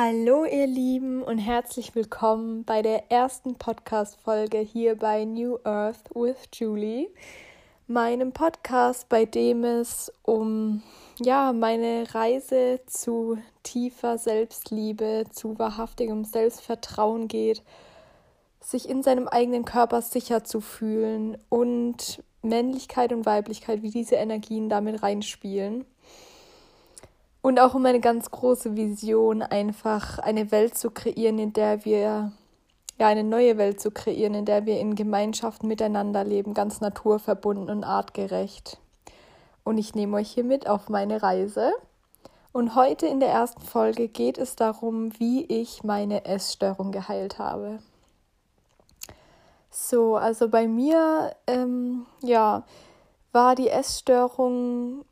Hallo ihr Lieben und herzlich willkommen bei der ersten Podcast-Folge hier bei New Earth with Julie, meinem Podcast, bei dem es um ja, meine Reise zu tiefer Selbstliebe, zu wahrhaftigem Selbstvertrauen geht, sich in seinem eigenen Körper sicher zu fühlen und Männlichkeit und Weiblichkeit, wie diese Energien damit reinspielen. Und auch um eine ganz große Vision, einfach eine Welt zu kreieren, in der wir, ja, eine neue Welt zu kreieren, in der wir in Gemeinschaften miteinander leben, ganz naturverbunden und artgerecht. Und ich nehme euch hier mit auf meine Reise. Und heute in der ersten Folge geht es darum, wie ich meine Essstörung geheilt habe. So, also bei mir, ähm, ja, war die Essstörung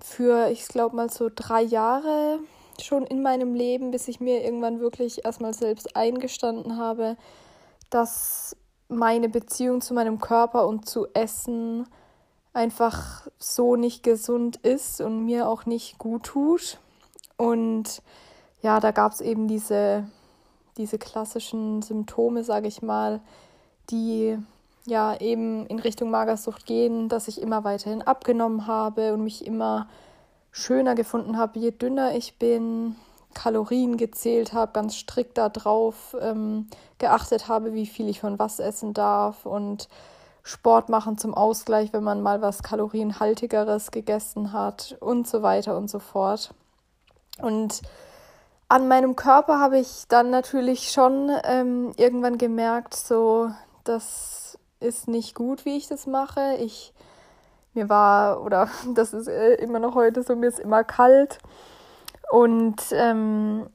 für, ich glaube mal so drei Jahre schon in meinem Leben, bis ich mir irgendwann wirklich erstmal selbst eingestanden habe, dass meine Beziehung zu meinem Körper und zu Essen einfach so nicht gesund ist und mir auch nicht gut tut. Und ja, da gab es eben diese, diese klassischen Symptome, sage ich mal, die ja eben in Richtung Magersucht gehen, dass ich immer weiterhin abgenommen habe und mich immer schöner gefunden habe, je dünner ich bin, Kalorien gezählt habe, ganz strikt darauf ähm, geachtet habe, wie viel ich von was essen darf und Sport machen zum Ausgleich, wenn man mal was kalorienhaltigeres gegessen hat und so weiter und so fort. Und an meinem Körper habe ich dann natürlich schon ähm, irgendwann gemerkt, so dass ist nicht gut, wie ich das mache. Ich mir war oder das ist äh, immer noch heute so, mir ist immer kalt und ähm,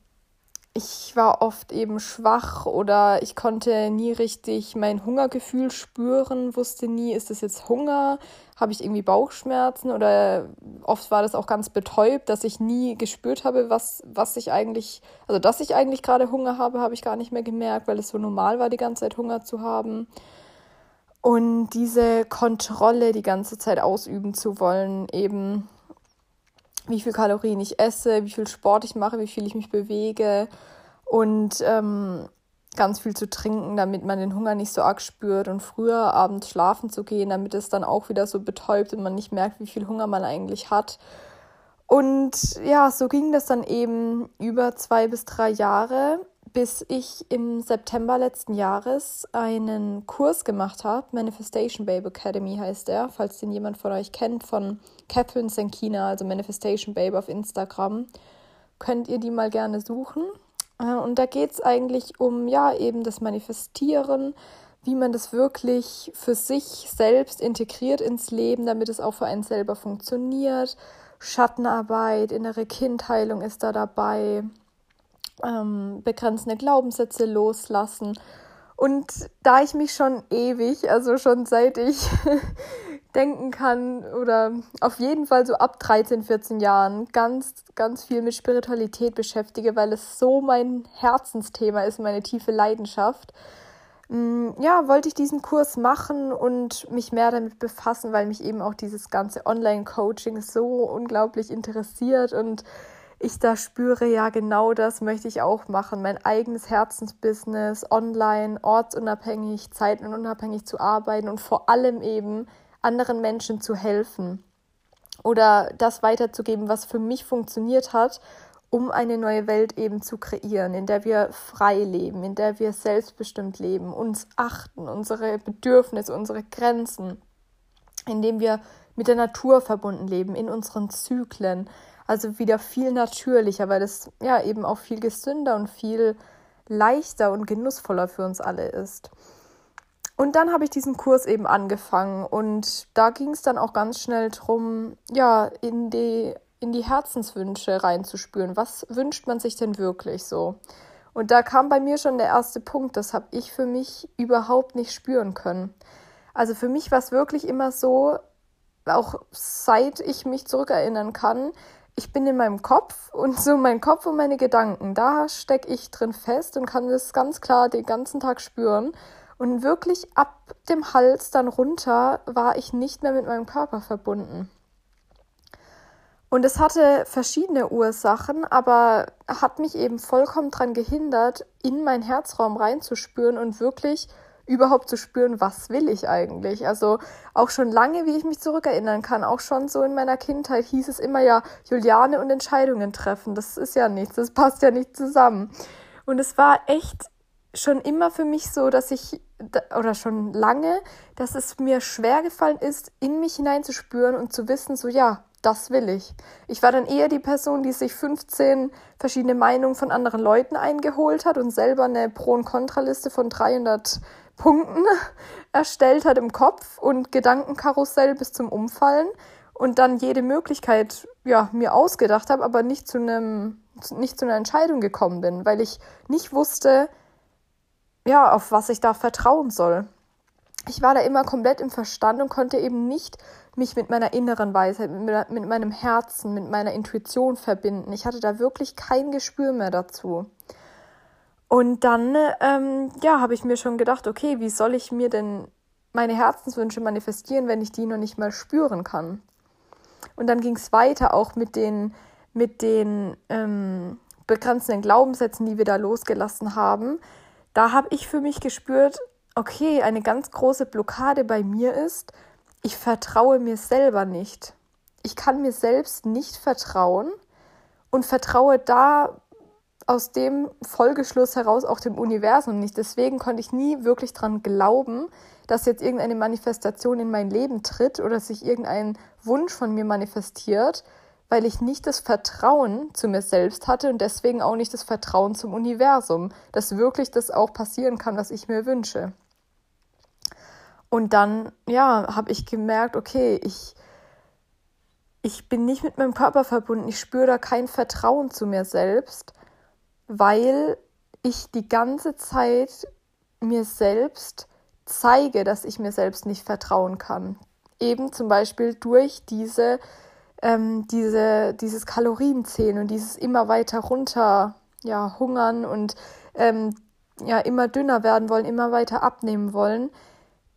ich war oft eben schwach oder ich konnte nie richtig mein Hungergefühl spüren, wusste nie, ist das jetzt Hunger, habe ich irgendwie Bauchschmerzen oder oft war das auch ganz betäubt, dass ich nie gespürt habe, was, was ich eigentlich, also dass ich eigentlich gerade Hunger habe, habe ich gar nicht mehr gemerkt, weil es so normal war, die ganze Zeit Hunger zu haben. Und diese Kontrolle die ganze Zeit ausüben zu wollen, eben wie viel Kalorien ich esse, wie viel Sport ich mache, wie viel ich mich bewege und ähm, ganz viel zu trinken, damit man den Hunger nicht so arg spürt und früher abends schlafen zu gehen, damit es dann auch wieder so betäubt und man nicht merkt, wie viel Hunger man eigentlich hat. Und ja, so ging das dann eben über zwei bis drei Jahre bis ich im September letzten Jahres einen Kurs gemacht habe. Manifestation Babe Academy heißt er, falls den jemand von euch kennt, von Catherine Senkina, also Manifestation Babe auf Instagram. Könnt ihr die mal gerne suchen. Äh, und da geht es eigentlich um, ja, eben das Manifestieren, wie man das wirklich für sich selbst integriert ins Leben, damit es auch für einen selber funktioniert. Schattenarbeit, innere Kindheilung ist da dabei ähm, begrenzende Glaubenssätze loslassen. Und da ich mich schon ewig, also schon seit ich denken kann oder auf jeden Fall so ab 13, 14 Jahren ganz, ganz viel mit Spiritualität beschäftige, weil es so mein Herzensthema ist, meine tiefe Leidenschaft. Mm, ja, wollte ich diesen Kurs machen und mich mehr damit befassen, weil mich eben auch dieses ganze Online-Coaching so unglaublich interessiert und ich da spüre, ja, genau das möchte ich auch machen. Mein eigenes Herzensbusiness, online, ortsunabhängig, zeitenunabhängig zu arbeiten und vor allem eben anderen Menschen zu helfen oder das weiterzugeben, was für mich funktioniert hat, um eine neue Welt eben zu kreieren, in der wir frei leben, in der wir selbstbestimmt leben, uns achten, unsere Bedürfnisse, unsere Grenzen, in dem wir mit der Natur verbunden leben, in unseren Zyklen, also wieder viel natürlicher, weil es ja eben auch viel gesünder und viel leichter und genussvoller für uns alle ist. Und dann habe ich diesen Kurs eben angefangen und da ging es dann auch ganz schnell drum, ja, in die, in die Herzenswünsche reinzuspüren. Was wünscht man sich denn wirklich so? Und da kam bei mir schon der erste Punkt, das habe ich für mich überhaupt nicht spüren können. Also für mich war es wirklich immer so, auch seit ich mich zurückerinnern kann, ich bin in meinem Kopf und so mein Kopf und meine Gedanken, da stecke ich drin fest und kann das ganz klar den ganzen Tag spüren. Und wirklich ab dem Hals dann runter war ich nicht mehr mit meinem Körper verbunden. Und es hatte verschiedene Ursachen, aber hat mich eben vollkommen daran gehindert, in meinen Herzraum reinzuspüren und wirklich überhaupt zu spüren, was will ich eigentlich. Also auch schon lange, wie ich mich zurückerinnern kann, auch schon so in meiner Kindheit hieß es immer ja, Juliane und Entscheidungen treffen. Das ist ja nichts, das passt ja nicht zusammen. Und es war echt schon immer für mich so, dass ich, oder schon lange, dass es mir schwer gefallen ist, in mich hineinzuspüren und zu wissen, so ja, das will ich. Ich war dann eher die Person, die sich 15 verschiedene Meinungen von anderen Leuten eingeholt hat und selber eine Pro- und Kontraliste von 300 Punkten erstellt hat im Kopf und Gedankenkarussell bis zum Umfallen und dann jede Möglichkeit ja mir ausgedacht habe, aber nicht zu einem nicht zu einer Entscheidung gekommen bin, weil ich nicht wusste, ja, auf was ich da vertrauen soll. Ich war da immer komplett im Verstand und konnte eben nicht mich mit meiner inneren Weisheit, mit, mit meinem Herzen, mit meiner Intuition verbinden. Ich hatte da wirklich kein Gespür mehr dazu. Und dann, ähm, ja, habe ich mir schon gedacht, okay, wie soll ich mir denn meine Herzenswünsche manifestieren, wenn ich die noch nicht mal spüren kann? Und dann ging es weiter auch mit den, mit den ähm, begrenzenden Glaubenssätzen, die wir da losgelassen haben. Da habe ich für mich gespürt, okay, eine ganz große Blockade bei mir ist, ich vertraue mir selber nicht. Ich kann mir selbst nicht vertrauen und vertraue da aus dem Folgeschluss heraus auch dem Universum nicht. Deswegen konnte ich nie wirklich dran glauben, dass jetzt irgendeine Manifestation in mein Leben tritt oder sich irgendein Wunsch von mir manifestiert, weil ich nicht das Vertrauen zu mir selbst hatte und deswegen auch nicht das Vertrauen zum Universum, dass wirklich das auch passieren kann, was ich mir wünsche. Und dann, ja, habe ich gemerkt, okay, ich, ich bin nicht mit meinem Körper verbunden, ich spüre da kein Vertrauen zu mir selbst, weil ich die ganze Zeit mir selbst zeige, dass ich mir selbst nicht vertrauen kann. Eben zum Beispiel durch diese, ähm, diese, dieses Kalorienzählen und dieses immer weiter runter, ja, hungern und ähm, ja, immer dünner werden wollen, immer weiter abnehmen wollen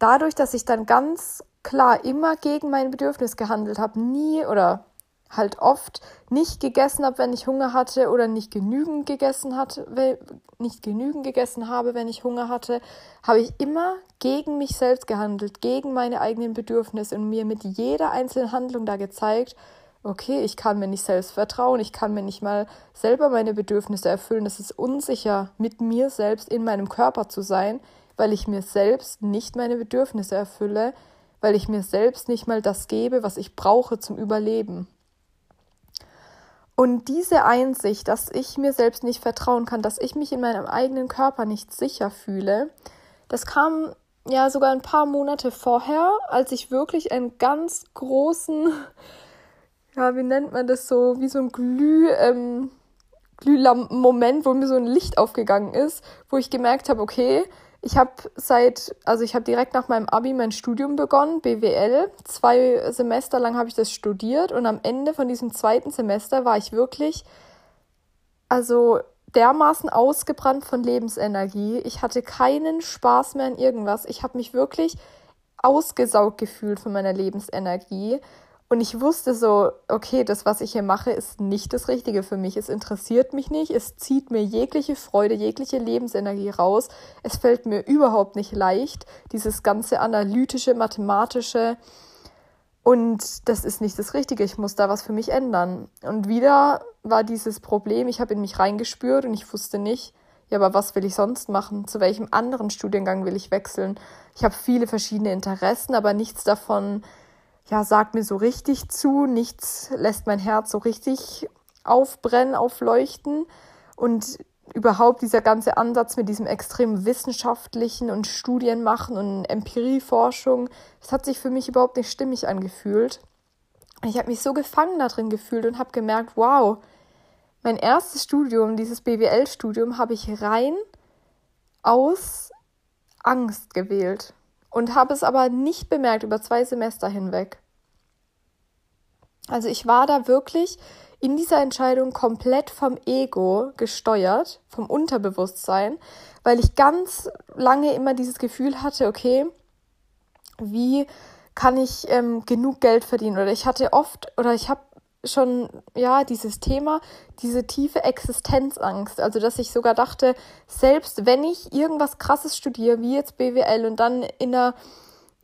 dadurch, dass ich dann ganz klar immer gegen mein Bedürfnis gehandelt habe, nie oder halt oft nicht gegessen habe, wenn ich Hunger hatte oder nicht genügend gegessen hatte, nicht genügend gegessen habe, wenn ich Hunger hatte, habe ich immer gegen mich selbst gehandelt, gegen meine eigenen Bedürfnisse und mir mit jeder einzelnen Handlung da gezeigt, okay, ich kann mir nicht selbst vertrauen, ich kann mir nicht mal selber meine Bedürfnisse erfüllen, es ist unsicher, mit mir selbst in meinem Körper zu sein, weil ich mir selbst nicht meine Bedürfnisse erfülle, weil ich mir selbst nicht mal das gebe, was ich brauche zum Überleben. Und diese Einsicht, dass ich mir selbst nicht vertrauen kann, dass ich mich in meinem eigenen Körper nicht sicher fühle, das kam ja sogar ein paar Monate vorher, als ich wirklich einen ganz großen, ja, wie nennt man das so, wie so ein Glüh, ähm, Glühlampen-Moment, wo mir so ein Licht aufgegangen ist, wo ich gemerkt habe, okay, ich habe seit, also ich habe direkt nach meinem Abi mein Studium begonnen, BWL. Zwei Semester lang habe ich das studiert und am Ende von diesem zweiten Semester war ich wirklich, also dermaßen ausgebrannt von Lebensenergie. Ich hatte keinen Spaß mehr an irgendwas. Ich habe mich wirklich ausgesaugt gefühlt von meiner Lebensenergie und ich wusste so, okay, das, was ich hier mache, ist nicht das Richtige für mich. Es interessiert mich nicht. Es zieht mir jegliche Freude, jegliche Lebensenergie raus. Es fällt mir überhaupt nicht leicht, dieses ganze analytische, mathematische. Und das ist nicht das Richtige. Ich muss da was für mich ändern. Und wieder war dieses Problem, ich habe in mich reingespürt und ich wusste nicht, ja, aber was will ich sonst machen? Zu welchem anderen Studiengang will ich wechseln? Ich habe viele verschiedene Interessen, aber nichts davon ja, sagt mir so richtig zu, nichts lässt mein Herz so richtig aufbrennen, aufleuchten. Und überhaupt dieser ganze Ansatz mit diesem extrem wissenschaftlichen und Studien machen und Empirieforschung, das hat sich für mich überhaupt nicht stimmig angefühlt. Ich habe mich so gefangen da drin gefühlt und habe gemerkt, wow, mein erstes Studium, dieses BWL-Studium, habe ich rein aus Angst gewählt und habe es aber nicht bemerkt über zwei Semester hinweg. Also ich war da wirklich in dieser Entscheidung komplett vom Ego gesteuert, vom Unterbewusstsein, weil ich ganz lange immer dieses Gefühl hatte, okay, wie kann ich ähm, genug Geld verdienen? Oder ich hatte oft, oder ich habe schon, ja, dieses Thema, diese tiefe Existenzangst. Also, dass ich sogar dachte, selbst wenn ich irgendwas Krasses studiere, wie jetzt BWL und dann in einer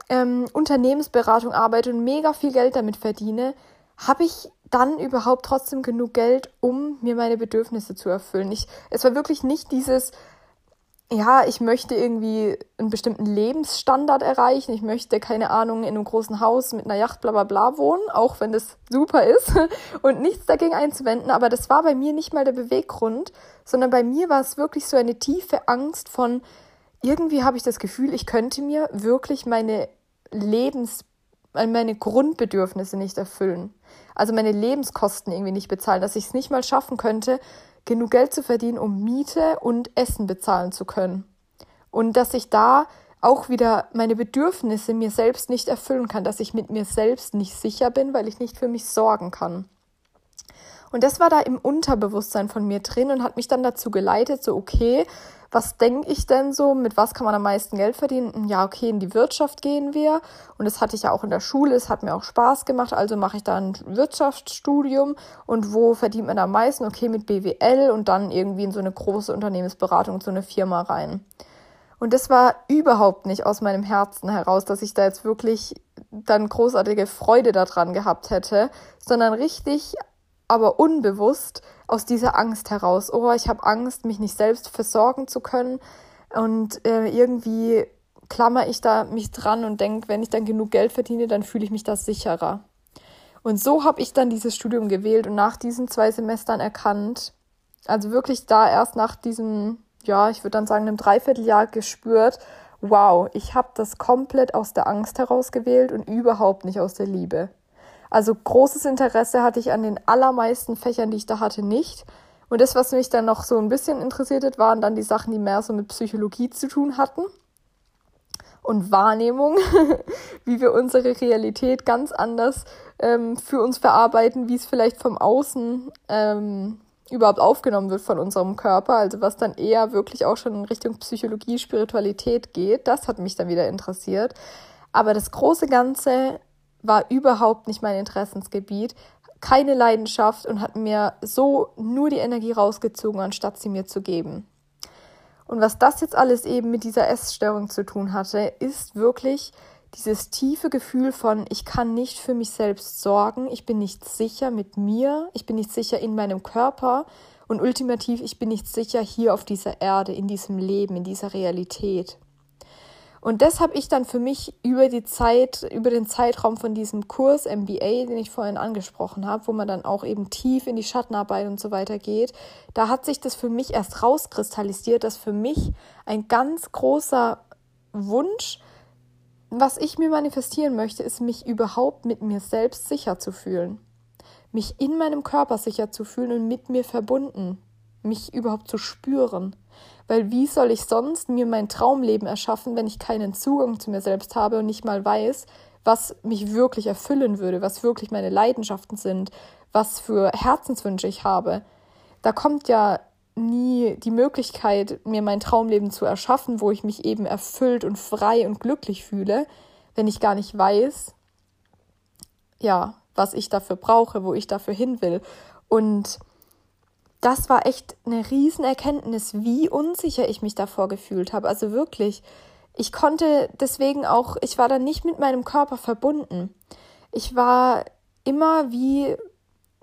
ähm, Unternehmensberatung arbeite und mega viel Geld damit verdiene, habe ich dann überhaupt trotzdem genug Geld, um mir meine Bedürfnisse zu erfüllen. Ich, es war wirklich nicht dieses, ja, ich möchte irgendwie einen bestimmten Lebensstandard erreichen. Ich möchte, keine Ahnung, in einem großen Haus mit einer Yacht bla bla bla wohnen, auch wenn das super ist und nichts dagegen einzuwenden. Aber das war bei mir nicht mal der Beweggrund, sondern bei mir war es wirklich so eine tiefe Angst von, irgendwie habe ich das Gefühl, ich könnte mir wirklich meine Lebens, meine Grundbedürfnisse nicht erfüllen. Also meine Lebenskosten irgendwie nicht bezahlen, dass ich es nicht mal schaffen könnte, genug Geld zu verdienen, um Miete und Essen bezahlen zu können. Und dass ich da auch wieder meine Bedürfnisse mir selbst nicht erfüllen kann, dass ich mit mir selbst nicht sicher bin, weil ich nicht für mich sorgen kann. Und das war da im Unterbewusstsein von mir drin und hat mich dann dazu geleitet, so okay, was denke ich denn so, mit was kann man am meisten Geld verdienen? Ja, okay, in die Wirtschaft gehen wir. Und das hatte ich ja auch in der Schule, es hat mir auch Spaß gemacht, also mache ich da ein Wirtschaftsstudium. Und wo verdient man am meisten? Okay, mit BWL und dann irgendwie in so eine große Unternehmensberatung, so eine Firma rein. Und das war überhaupt nicht aus meinem Herzen heraus, dass ich da jetzt wirklich dann großartige Freude daran gehabt hätte, sondern richtig aber unbewusst aus dieser Angst heraus. Oh, ich habe Angst, mich nicht selbst versorgen zu können. Und äh, irgendwie klammer ich da mich dran und denke, wenn ich dann genug Geld verdiene, dann fühle ich mich da sicherer. Und so habe ich dann dieses Studium gewählt und nach diesen zwei Semestern erkannt, also wirklich da erst nach diesem, ja, ich würde dann sagen, einem Dreivierteljahr gespürt, wow, ich habe das komplett aus der Angst heraus gewählt und überhaupt nicht aus der Liebe. Also großes Interesse hatte ich an den allermeisten Fächern, die ich da hatte, nicht. Und das, was mich dann noch so ein bisschen interessiert hat, waren dann die Sachen, die mehr so mit Psychologie zu tun hatten. Und Wahrnehmung, wie wir unsere Realität ganz anders ähm, für uns verarbeiten, wie es vielleicht vom Außen ähm, überhaupt aufgenommen wird von unserem Körper. Also was dann eher wirklich auch schon in Richtung Psychologie, Spiritualität geht. Das hat mich dann wieder interessiert. Aber das große Ganze war überhaupt nicht mein Interessensgebiet, keine Leidenschaft und hat mir so nur die Energie rausgezogen, anstatt sie mir zu geben. Und was das jetzt alles eben mit dieser Essstörung zu tun hatte, ist wirklich dieses tiefe Gefühl von, ich kann nicht für mich selbst sorgen, ich bin nicht sicher mit mir, ich bin nicht sicher in meinem Körper und ultimativ, ich bin nicht sicher hier auf dieser Erde, in diesem Leben, in dieser Realität. Und das habe ich dann für mich über die Zeit, über den Zeitraum von diesem Kurs MBA, den ich vorhin angesprochen habe, wo man dann auch eben tief in die Schattenarbeit und so weiter geht, da hat sich das für mich erst rauskristallisiert, dass für mich ein ganz großer Wunsch, was ich mir manifestieren möchte, ist, mich überhaupt mit mir selbst sicher zu fühlen. Mich in meinem Körper sicher zu fühlen und mit mir verbunden. Mich überhaupt zu spüren. Weil wie soll ich sonst mir mein Traumleben erschaffen, wenn ich keinen Zugang zu mir selbst habe und nicht mal weiß, was mich wirklich erfüllen würde, was wirklich meine Leidenschaften sind, was für Herzenswünsche ich habe. Da kommt ja nie die Möglichkeit, mir mein Traumleben zu erschaffen, wo ich mich eben erfüllt und frei und glücklich fühle, wenn ich gar nicht weiß, ja, was ich dafür brauche, wo ich dafür hin will. Und das war echt eine Riesenerkenntnis, wie unsicher ich mich davor gefühlt habe. Also wirklich, ich konnte deswegen auch, ich war dann nicht mit meinem Körper verbunden. Ich war immer wie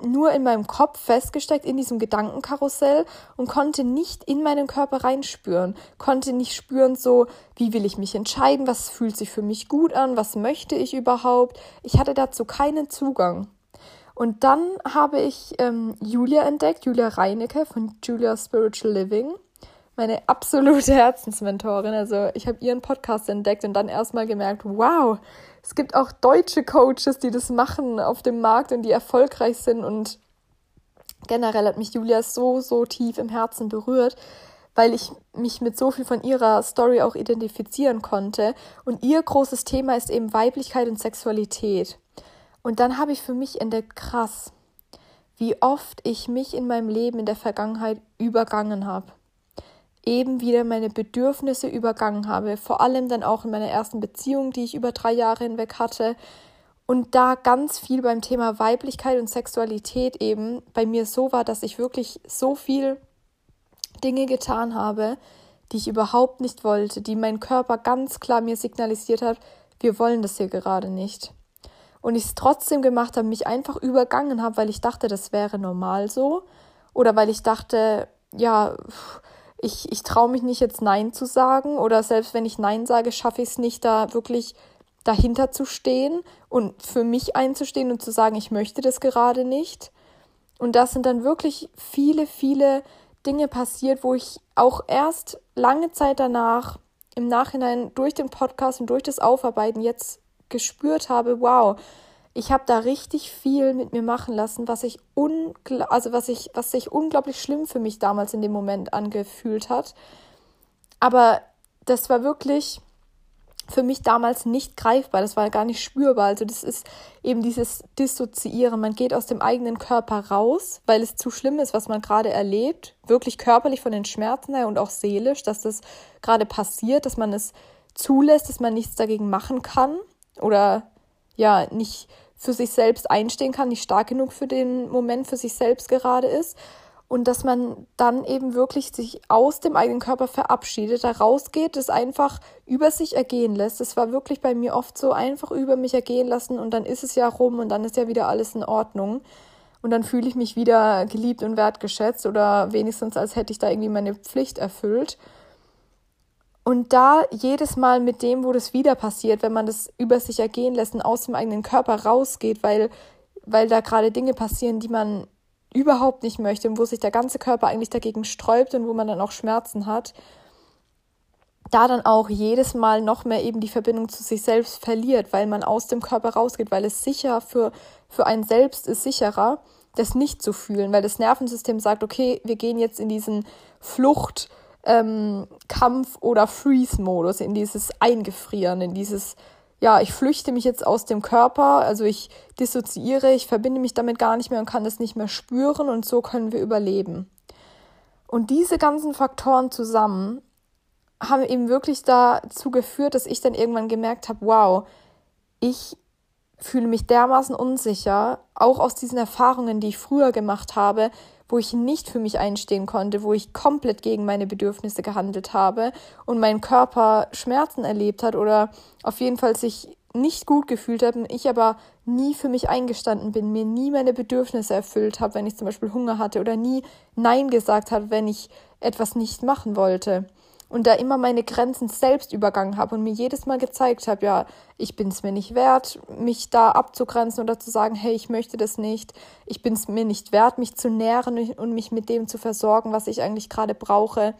nur in meinem Kopf festgesteckt in diesem Gedankenkarussell und konnte nicht in meinen Körper reinspüren, konnte nicht spüren, so, wie will ich mich entscheiden, was fühlt sich für mich gut an, was möchte ich überhaupt. Ich hatte dazu keinen Zugang. Und dann habe ich ähm, Julia entdeckt, Julia Reinecke von Julia Spiritual Living, meine absolute Herzensmentorin. Also ich habe ihren Podcast entdeckt und dann erstmal gemerkt, wow, es gibt auch deutsche Coaches, die das machen auf dem Markt und die erfolgreich sind. Und generell hat mich Julia so, so tief im Herzen berührt, weil ich mich mit so viel von ihrer Story auch identifizieren konnte. Und ihr großes Thema ist eben Weiblichkeit und Sexualität. Und dann habe ich für mich entdeckt, krass, wie oft ich mich in meinem Leben in der Vergangenheit übergangen habe. Eben wieder meine Bedürfnisse übergangen habe. Vor allem dann auch in meiner ersten Beziehung, die ich über drei Jahre hinweg hatte. Und da ganz viel beim Thema Weiblichkeit und Sexualität eben bei mir so war, dass ich wirklich so viel Dinge getan habe, die ich überhaupt nicht wollte, die mein Körper ganz klar mir signalisiert hat, wir wollen das hier gerade nicht. Und ich es trotzdem gemacht habe, mich einfach übergangen habe, weil ich dachte, das wäre normal so. Oder weil ich dachte, ja, ich, ich traue mich nicht jetzt Nein zu sagen. Oder selbst wenn ich Nein sage, schaffe ich es nicht, da wirklich dahinter zu stehen und für mich einzustehen und zu sagen, ich möchte das gerade nicht. Und das sind dann wirklich viele, viele Dinge passiert, wo ich auch erst lange Zeit danach im Nachhinein durch den Podcast und durch das Aufarbeiten jetzt gespürt habe, wow, ich habe da richtig viel mit mir machen lassen, was ich also was ich was sich unglaublich schlimm für mich damals in dem Moment angefühlt hat. Aber das war wirklich für mich damals nicht greifbar, das war gar nicht spürbar. Also das ist eben dieses Dissoziieren. Man geht aus dem eigenen Körper raus, weil es zu schlimm ist, was man gerade erlebt, wirklich körperlich von den Schmerzen her und auch seelisch, dass das gerade passiert, dass man es zulässt, dass man nichts dagegen machen kann oder ja, nicht für sich selbst einstehen kann, nicht stark genug für den Moment für sich selbst gerade ist und dass man dann eben wirklich sich aus dem eigenen Körper verabschiedet, da rausgeht, es einfach über sich ergehen lässt. Es war wirklich bei mir oft so einfach über mich ergehen lassen und dann ist es ja rum und dann ist ja wieder alles in Ordnung. Und dann fühle ich mich wieder geliebt und wertgeschätzt oder wenigstens als hätte ich da irgendwie meine Pflicht erfüllt. Und da jedes Mal mit dem, wo das wieder passiert, wenn man das über sich ergehen lässt und aus dem eigenen Körper rausgeht, weil, weil da gerade Dinge passieren, die man überhaupt nicht möchte und wo sich der ganze Körper eigentlich dagegen sträubt und wo man dann auch Schmerzen hat, da dann auch jedes Mal noch mehr eben die Verbindung zu sich selbst verliert, weil man aus dem Körper rausgeht, weil es sicher für, für einen selbst ist sicherer, das nicht zu fühlen, weil das Nervensystem sagt, okay, wir gehen jetzt in diesen Flucht, ähm, Kampf- oder Freeze-Modus, in dieses Eingefrieren, in dieses ja, ich flüchte mich jetzt aus dem Körper, also ich dissoziiere, ich verbinde mich damit gar nicht mehr und kann das nicht mehr spüren und so können wir überleben. Und diese ganzen Faktoren zusammen haben eben wirklich dazu geführt, dass ich dann irgendwann gemerkt habe, wow, ich fühle mich dermaßen unsicher, auch aus diesen Erfahrungen, die ich früher gemacht habe, wo ich nicht für mich einstehen konnte, wo ich komplett gegen meine Bedürfnisse gehandelt habe und mein Körper Schmerzen erlebt hat oder auf jeden Fall sich nicht gut gefühlt hat und ich aber nie für mich eingestanden bin, mir nie meine Bedürfnisse erfüllt habe, wenn ich zum Beispiel Hunger hatte oder nie Nein gesagt habe, wenn ich etwas nicht machen wollte und da immer meine Grenzen selbst übergangen habe und mir jedes Mal gezeigt habe, ja, ich bin es mir nicht wert, mich da abzugrenzen oder zu sagen, hey, ich möchte das nicht, ich bin es mir nicht wert, mich zu nähren und mich mit dem zu versorgen, was ich eigentlich gerade brauche.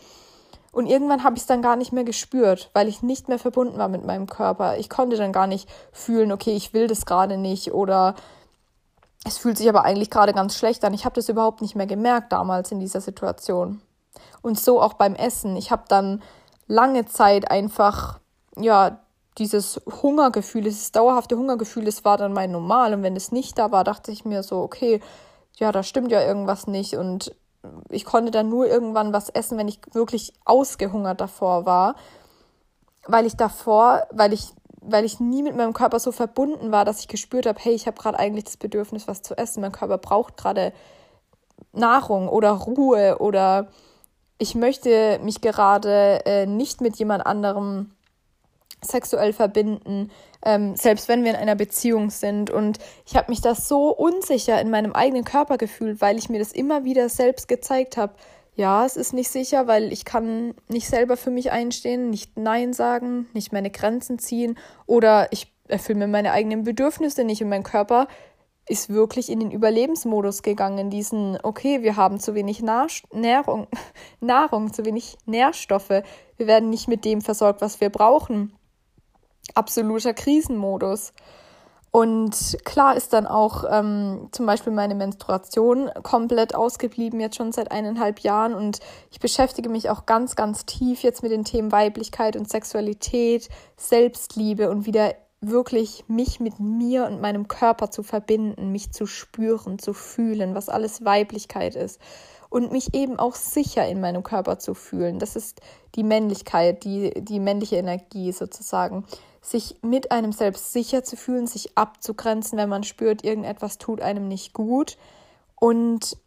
Und irgendwann habe ich es dann gar nicht mehr gespürt, weil ich nicht mehr verbunden war mit meinem Körper. Ich konnte dann gar nicht fühlen, okay, ich will das gerade nicht oder es fühlt sich aber eigentlich gerade ganz schlecht an. Ich habe das überhaupt nicht mehr gemerkt damals in dieser Situation. Und so auch beim Essen. Ich habe dann lange Zeit einfach, ja, dieses Hungergefühl, dieses dauerhafte Hungergefühl, das war dann mein Normal. Und wenn es nicht da war, dachte ich mir so, okay, ja, da stimmt ja irgendwas nicht. Und ich konnte dann nur irgendwann was essen, wenn ich wirklich ausgehungert davor war. Weil ich davor, weil ich, weil ich nie mit meinem Körper so verbunden war, dass ich gespürt habe, hey, ich habe gerade eigentlich das Bedürfnis, was zu essen. Mein Körper braucht gerade Nahrung oder Ruhe oder ich möchte mich gerade äh, nicht mit jemand anderem sexuell verbinden, ähm, selbst wenn wir in einer Beziehung sind. Und ich habe mich da so unsicher in meinem eigenen Körper gefühlt, weil ich mir das immer wieder selbst gezeigt habe. Ja, es ist nicht sicher, weil ich kann nicht selber für mich einstehen, nicht Nein sagen, nicht meine Grenzen ziehen oder ich erfülle mir meine eigenen Bedürfnisse nicht und mein Körper ist wirklich in den Überlebensmodus gegangen, diesen, okay, wir haben zu wenig Nahrung, Nahrung, zu wenig Nährstoffe, wir werden nicht mit dem versorgt, was wir brauchen. Absoluter Krisenmodus. Und klar ist dann auch ähm, zum Beispiel meine Menstruation komplett ausgeblieben, jetzt schon seit eineinhalb Jahren. Und ich beschäftige mich auch ganz, ganz tief jetzt mit den Themen Weiblichkeit und Sexualität, Selbstliebe und wieder wirklich mich mit mir und meinem Körper zu verbinden, mich zu spüren, zu fühlen, was alles Weiblichkeit ist. und mich eben auch sicher in meinem Körper zu fühlen. Das ist die Männlichkeit, die, die männliche Energie sozusagen. Sich mit einem selbst sicher zu fühlen, sich abzugrenzen, wenn man spürt, irgendetwas tut einem nicht gut und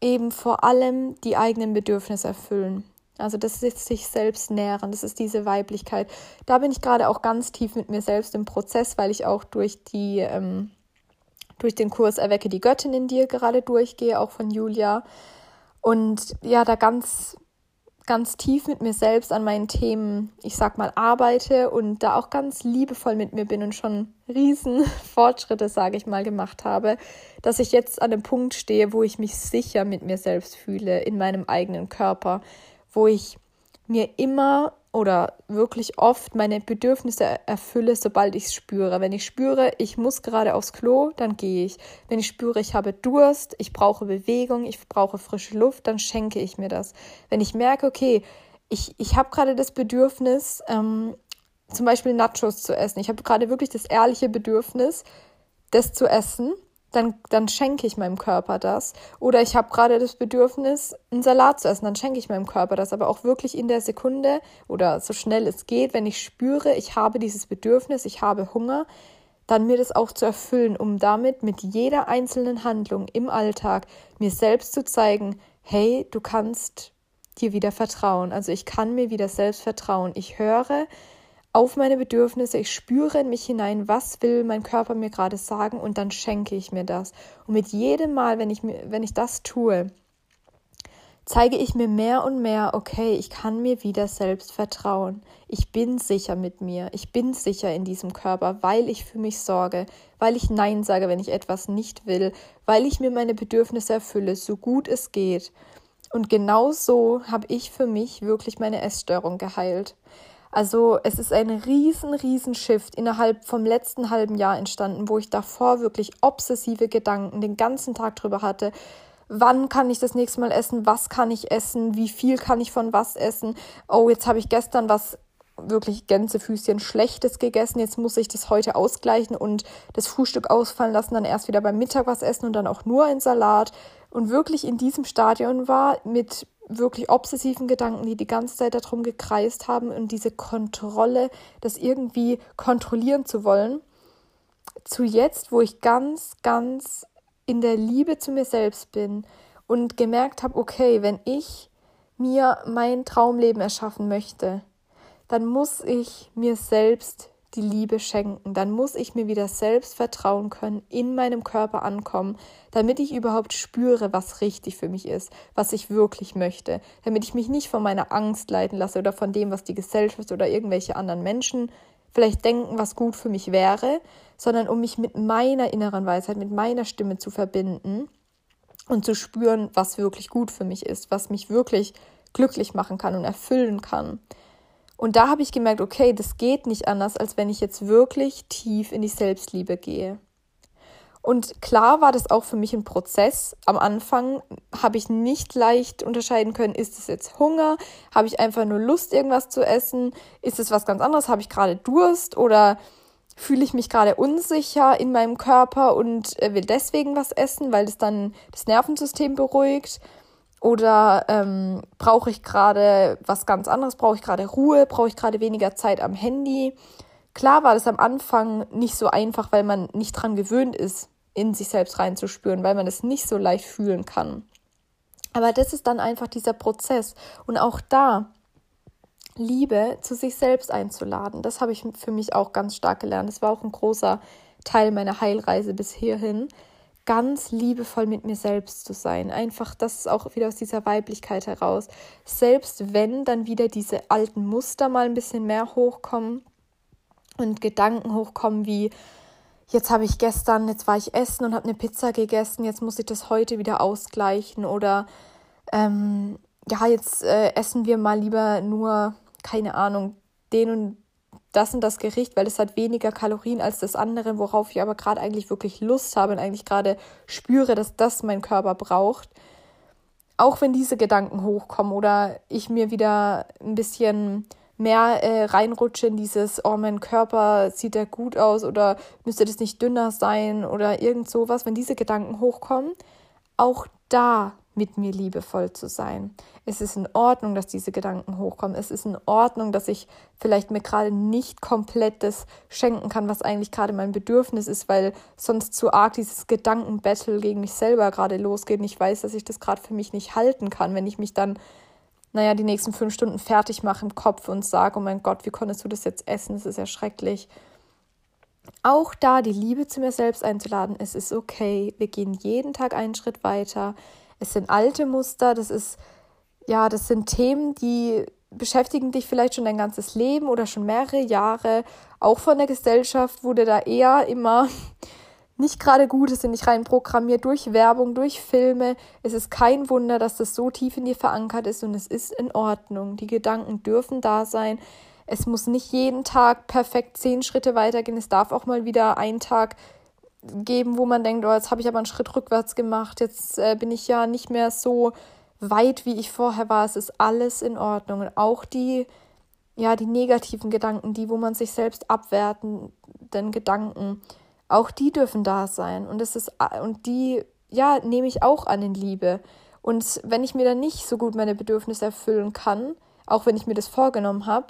eben vor allem die eigenen Bedürfnisse erfüllen. Also das ist sich selbst nähren, das ist diese Weiblichkeit. Da bin ich gerade auch ganz tief mit mir selbst im Prozess, weil ich auch durch die ähm, durch den Kurs Erwecke die Göttin in dir gerade durchgehe, auch von Julia. Und ja, da ganz, ganz tief mit mir selbst an meinen Themen, ich sag mal, arbeite und da auch ganz liebevoll mit mir bin und schon riesen Fortschritte, sage ich mal, gemacht habe, dass ich jetzt an dem Punkt stehe, wo ich mich sicher mit mir selbst fühle in meinem eigenen Körper, wo ich mir immer oder wirklich oft meine Bedürfnisse erfülle, sobald ich es spüre. Wenn ich spüre, ich muss gerade aufs Klo, dann gehe ich. Wenn ich spüre, ich habe Durst, ich brauche Bewegung, ich brauche frische Luft, dann schenke ich mir das. Wenn ich merke, okay, ich, ich habe gerade das Bedürfnis, ähm, zum Beispiel Nachos zu essen. Ich habe gerade wirklich das ehrliche Bedürfnis, das zu essen dann, dann schenke ich meinem Körper das. Oder ich habe gerade das Bedürfnis, einen Salat zu essen, dann schenke ich meinem Körper das. Aber auch wirklich in der Sekunde oder so schnell es geht, wenn ich spüre, ich habe dieses Bedürfnis, ich habe Hunger, dann mir das auch zu erfüllen, um damit mit jeder einzelnen Handlung im Alltag mir selbst zu zeigen, hey, du kannst dir wieder vertrauen. Also ich kann mir wieder selbst vertrauen. Ich höre, auf meine Bedürfnisse, ich spüre in mich hinein, was will mein Körper mir gerade sagen und dann schenke ich mir das. Und mit jedem Mal, wenn ich, wenn ich das tue, zeige ich mir mehr und mehr, okay, ich kann mir wieder selbst vertrauen. Ich bin sicher mit mir. Ich bin sicher in diesem Körper, weil ich für mich sorge, weil ich Nein sage, wenn ich etwas nicht will, weil ich mir meine Bedürfnisse erfülle, so gut es geht. Und genau so habe ich für mich wirklich meine Essstörung geheilt. Also es ist ein riesen, riesen Shift innerhalb vom letzten halben Jahr entstanden, wo ich davor wirklich obsessive Gedanken den ganzen Tag drüber hatte. Wann kann ich das nächste Mal essen? Was kann ich essen? Wie viel kann ich von was essen? Oh, jetzt habe ich gestern was wirklich Gänsefüßchen Schlechtes gegessen. Jetzt muss ich das heute ausgleichen und das Frühstück ausfallen lassen, dann erst wieder beim Mittag was essen und dann auch nur ein Salat. Und wirklich in diesem Stadion war mit wirklich obsessiven Gedanken, die die ganze Zeit darum gekreist haben und diese Kontrolle, das irgendwie kontrollieren zu wollen, zu jetzt, wo ich ganz, ganz in der Liebe zu mir selbst bin und gemerkt habe, okay, wenn ich mir mein Traumleben erschaffen möchte, dann muss ich mir selbst die Liebe schenken. Dann muss ich mir wieder selbst vertrauen können, in meinem Körper ankommen, damit ich überhaupt spüre, was richtig für mich ist, was ich wirklich möchte, damit ich mich nicht von meiner Angst leiten lasse oder von dem, was die Gesellschaft oder irgendwelche anderen Menschen vielleicht denken, was gut für mich wäre, sondern um mich mit meiner inneren Weisheit, mit meiner Stimme zu verbinden und zu spüren, was wirklich gut für mich ist, was mich wirklich glücklich machen kann und erfüllen kann. Und da habe ich gemerkt, okay, das geht nicht anders, als wenn ich jetzt wirklich tief in die Selbstliebe gehe. Und klar war das auch für mich ein Prozess. Am Anfang habe ich nicht leicht unterscheiden können, ist es jetzt Hunger? Habe ich einfach nur Lust, irgendwas zu essen? Ist es was ganz anderes? Habe ich gerade Durst? Oder fühle ich mich gerade unsicher in meinem Körper und äh, will deswegen was essen, weil es dann das Nervensystem beruhigt? Oder ähm, brauche ich gerade was ganz anderes? Brauche ich gerade Ruhe? Brauche ich gerade weniger Zeit am Handy? Klar war das am Anfang nicht so einfach, weil man nicht dran gewöhnt ist, in sich selbst reinzuspüren, weil man es nicht so leicht fühlen kann. Aber das ist dann einfach dieser Prozess. Und auch da Liebe zu sich selbst einzuladen, das habe ich für mich auch ganz stark gelernt. Das war auch ein großer Teil meiner Heilreise bis hierhin, ganz liebevoll mit mir selbst zu sein. Einfach das ist auch wieder aus dieser Weiblichkeit heraus. Selbst wenn dann wieder diese alten Muster mal ein bisschen mehr hochkommen und Gedanken hochkommen wie, jetzt habe ich gestern, jetzt war ich essen und habe eine Pizza gegessen, jetzt muss ich das heute wieder ausgleichen oder ähm, ja, jetzt äh, essen wir mal lieber nur, keine Ahnung, den und das und das Gericht, weil es hat weniger Kalorien als das andere, worauf ich aber gerade eigentlich wirklich Lust habe und eigentlich gerade spüre, dass das mein Körper braucht. Auch wenn diese Gedanken hochkommen oder ich mir wieder ein bisschen mehr äh, reinrutsche in dieses, oh, mein Körper sieht ja gut aus oder müsste das nicht dünner sein oder irgend sowas, wenn diese Gedanken hochkommen, auch da mit mir liebevoll zu sein. Es ist in Ordnung, dass diese Gedanken hochkommen. Es ist in Ordnung, dass ich vielleicht mir gerade nicht komplett das schenken kann, was eigentlich gerade mein Bedürfnis ist, weil sonst zu arg dieses Gedankenbattle gegen mich selber gerade losgeht. Und ich weiß, dass ich das gerade für mich nicht halten kann, wenn ich mich dann, naja, die nächsten fünf Stunden fertig mache im Kopf und sage, oh mein Gott, wie konntest du das jetzt essen? Das ist ja schrecklich. Auch da die Liebe zu mir selbst einzuladen, es ist okay. Wir gehen jeden Tag einen Schritt weiter es sind alte Muster, das ist, ja, das sind Themen, die beschäftigen dich vielleicht schon dein ganzes Leben oder schon mehrere Jahre. Auch von der Gesellschaft wurde da eher immer nicht gerade gut, es sind nicht rein programmiert durch Werbung, durch Filme. Es ist kein Wunder, dass das so tief in dir verankert ist und es ist in Ordnung. Die Gedanken dürfen da sein. Es muss nicht jeden Tag perfekt zehn Schritte weitergehen. Es darf auch mal wieder ein Tag geben, wo man denkt, oh, jetzt habe ich aber einen Schritt rückwärts gemacht, jetzt äh, bin ich ja nicht mehr so weit, wie ich vorher war. Es ist alles in Ordnung. Und auch die, ja, die negativen Gedanken, die, wo man sich selbst abwertenden Gedanken, auch die dürfen da sein. Und es ist, und die, ja, nehme ich auch an in Liebe. Und wenn ich mir dann nicht so gut meine Bedürfnisse erfüllen kann, auch wenn ich mir das vorgenommen habe,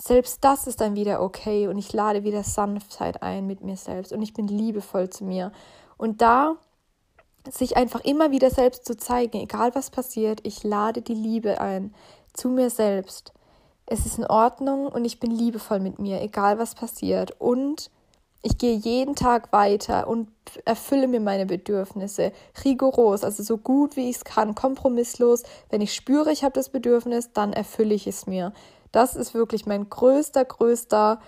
selbst das ist dann wieder okay und ich lade wieder Sanftheit ein mit mir selbst und ich bin liebevoll zu mir. Und da sich einfach immer wieder selbst zu zeigen, egal was passiert, ich lade die Liebe ein zu mir selbst. Es ist in Ordnung und ich bin liebevoll mit mir, egal was passiert. Und ich gehe jeden Tag weiter und erfülle mir meine Bedürfnisse rigoros, also so gut wie ich es kann, kompromisslos. Wenn ich spüre, ich habe das Bedürfnis, dann erfülle ich es mir. Das ist wirklich mein größter, größter,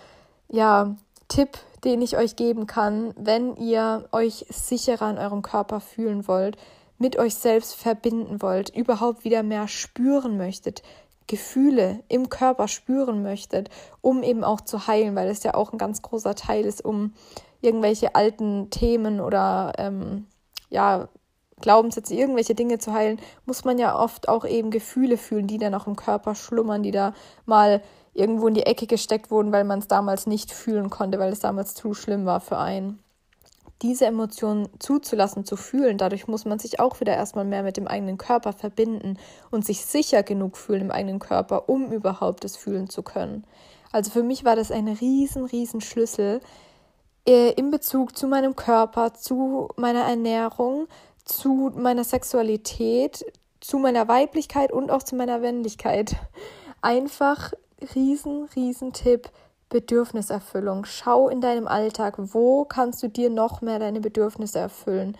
ja, Tipp, den ich euch geben kann, wenn ihr euch sicherer in eurem Körper fühlen wollt, mit euch selbst verbinden wollt, überhaupt wieder mehr spüren möchtet, Gefühle im Körper spüren möchtet, um eben auch zu heilen, weil es ja auch ein ganz großer Teil ist, um irgendwelche alten Themen oder ähm, ja, Glaubenssätze, irgendwelche Dinge zu heilen, muss man ja oft auch eben Gefühle fühlen, die dann auch im Körper schlummern, die da mal irgendwo in die Ecke gesteckt wurden, weil man es damals nicht fühlen konnte, weil es damals zu schlimm war für einen. Diese Emotionen zuzulassen, zu fühlen, dadurch muss man sich auch wieder erstmal mehr mit dem eigenen Körper verbinden und sich sicher genug fühlen im eigenen Körper, um überhaupt es fühlen zu können. Also für mich war das ein riesen, riesen Schlüssel äh, in Bezug zu meinem Körper, zu meiner Ernährung, zu meiner Sexualität, zu meiner Weiblichkeit und auch zu meiner Männlichkeit. Einfach riesen, riesen Tipp. Bedürfniserfüllung. Schau in deinem Alltag, wo kannst du dir noch mehr deine Bedürfnisse erfüllen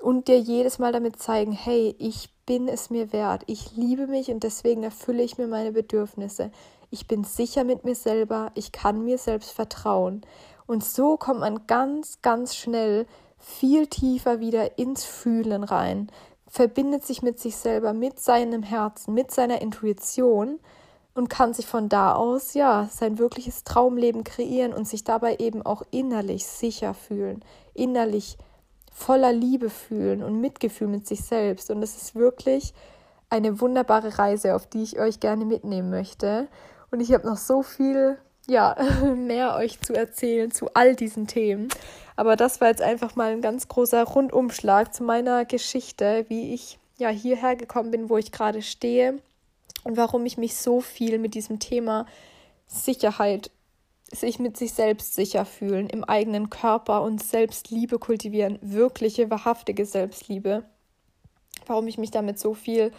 und dir jedes Mal damit zeigen, hey, ich bin es mir wert, ich liebe mich und deswegen erfülle ich mir meine Bedürfnisse. Ich bin sicher mit mir selber, ich kann mir selbst vertrauen. Und so kommt man ganz, ganz schnell viel tiefer wieder ins Fühlen rein, verbindet sich mit sich selber, mit seinem Herzen, mit seiner Intuition und kann sich von da aus ja sein wirkliches Traumleben kreieren und sich dabei eben auch innerlich sicher fühlen, innerlich voller Liebe fühlen und Mitgefühl mit sich selbst. Und es ist wirklich eine wunderbare Reise, auf die ich euch gerne mitnehmen möchte. Und ich habe noch so viel ja, mehr euch zu erzählen zu all diesen Themen. Aber das war jetzt einfach mal ein ganz großer Rundumschlag zu meiner Geschichte, wie ich ja hierher gekommen bin, wo ich gerade stehe und warum ich mich so viel mit diesem Thema Sicherheit, sich mit sich selbst sicher fühlen, im eigenen Körper und Selbstliebe kultivieren, wirkliche, wahrhaftige Selbstliebe. Warum ich mich damit so viel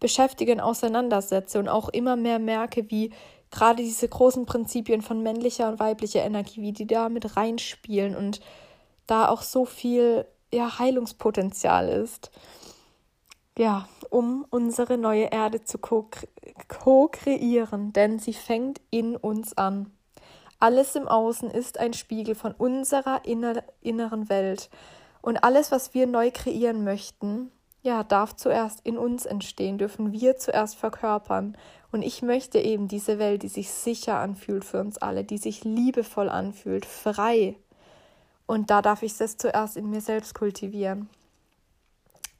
beschäftige und auseinandersetze und auch immer mehr merke, wie gerade diese großen Prinzipien von männlicher und weiblicher Energie, wie die da mit reinspielen und da auch so viel ja, Heilungspotenzial ist. Ja, um unsere neue Erde zu co-kreieren, denn sie fängt in uns an. Alles im Außen ist ein Spiegel von unserer inner inneren Welt. Und alles, was wir neu kreieren möchten, ja, darf zuerst in uns entstehen, dürfen wir zuerst verkörpern. Und ich möchte eben diese Welt, die sich sicher anfühlt für uns alle, die sich liebevoll anfühlt, frei. Und da darf ich das zuerst in mir selbst kultivieren.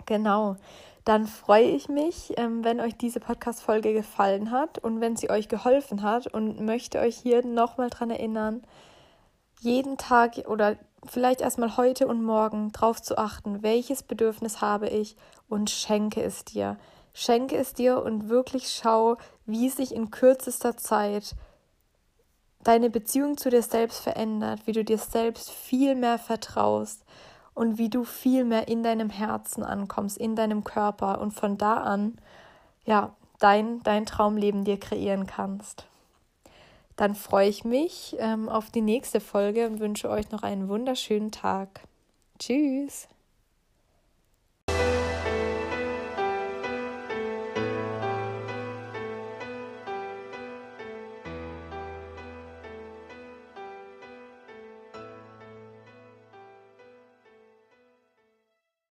Genau. Dann freue ich mich, ähm, wenn euch diese Podcast-Folge gefallen hat und wenn sie euch geholfen hat und möchte euch hier nochmal dran erinnern, jeden Tag oder vielleicht erstmal heute und morgen drauf zu achten, welches Bedürfnis habe ich und schenke es dir. Schenke es dir und wirklich schau, wie sich in kürzester Zeit deine Beziehung zu dir selbst verändert, wie du dir selbst viel mehr vertraust und wie du viel mehr in deinem Herzen ankommst, in deinem Körper und von da an, ja, dein, dein Traumleben dir kreieren kannst. Dann freue ich mich ähm, auf die nächste Folge und wünsche euch noch einen wunderschönen Tag. Tschüss.